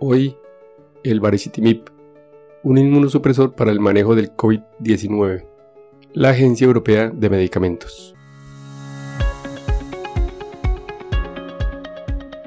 Hoy, el baricitinib, un inmunosupresor para el manejo del COVID-19, la Agencia Europea de Medicamentos.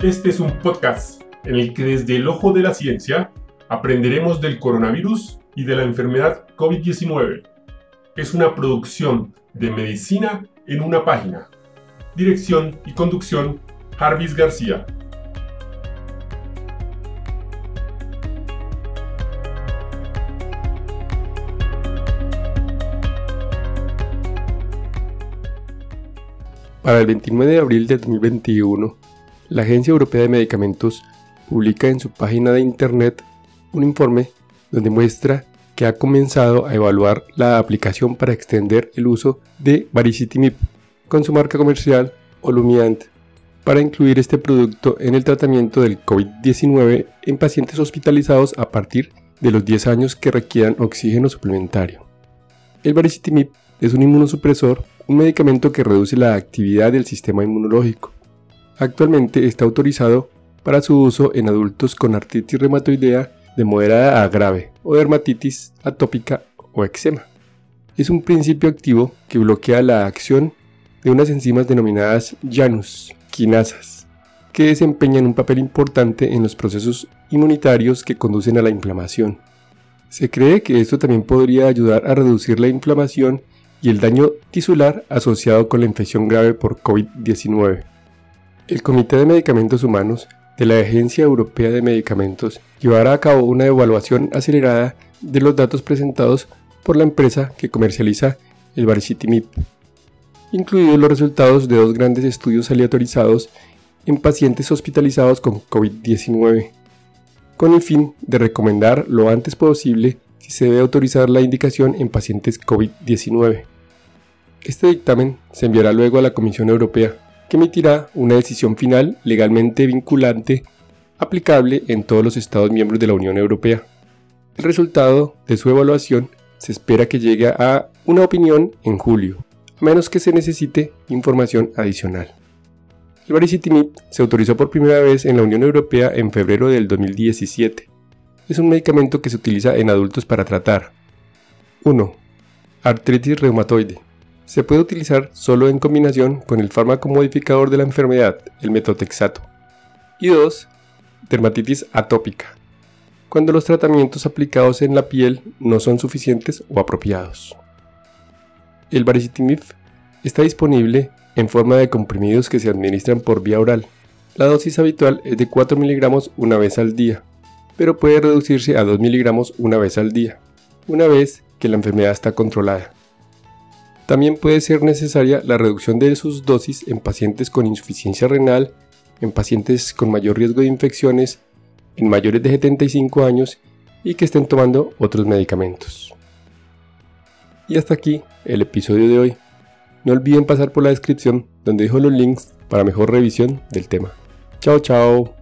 Este es un podcast en el que desde el ojo de la ciencia aprenderemos del coronavirus y de la enfermedad COVID-19. Es una producción de medicina en una página. Dirección y conducción, Jarvis García. Para el 29 de abril de 2021, la Agencia Europea de Medicamentos publica en su página de Internet un informe donde muestra que ha comenzado a evaluar la aplicación para extender el uso de baricitinib con su marca comercial Olumiant para incluir este producto en el tratamiento del COVID-19 en pacientes hospitalizados a partir de los 10 años que requieran oxígeno suplementario. El baricitinib es un inmunosupresor un medicamento que reduce la actividad del sistema inmunológico. Actualmente está autorizado para su uso en adultos con artritis reumatoidea de moderada a grave o dermatitis atópica o eczema. Es un principio activo que bloquea la acción de unas enzimas denominadas Janus quinasas, que desempeñan un papel importante en los procesos inmunitarios que conducen a la inflamación. Se cree que esto también podría ayudar a reducir la inflamación y el daño tisular asociado con la infección grave por COVID-19. El Comité de Medicamentos Humanos de la Agencia Europea de Medicamentos llevará a cabo una evaluación acelerada de los datos presentados por la empresa que comercializa el baricitinib, incluidos los resultados de dos grandes estudios aleatorizados en pacientes hospitalizados con COVID-19, con el fin de recomendar lo antes posible si se debe autorizar la indicación en pacientes COVID-19. Este dictamen se enviará luego a la Comisión Europea, que emitirá una decisión final legalmente vinculante aplicable en todos los Estados miembros de la Unión Europea. El resultado de su evaluación se espera que llegue a una opinión en julio, a menos que se necesite información adicional. El baricitinib se autorizó por primera vez en la Unión Europea en febrero del 2017. Es un medicamento que se utiliza en adultos para tratar 1. Artritis reumatoide se puede utilizar solo en combinación con el fármaco modificador de la enfermedad, el metotrexato. Y 2. Dermatitis atópica, cuando los tratamientos aplicados en la piel no son suficientes o apropiados. El baricitinib está disponible en forma de comprimidos que se administran por vía oral. La dosis habitual es de 4 miligramos una vez al día, pero puede reducirse a 2 miligramos una vez al día, una vez que la enfermedad está controlada. También puede ser necesaria la reducción de sus dosis en pacientes con insuficiencia renal, en pacientes con mayor riesgo de infecciones, en mayores de 75 años y que estén tomando otros medicamentos. Y hasta aquí el episodio de hoy. No olviden pasar por la descripción donde dejo los links para mejor revisión del tema. Chao, chao.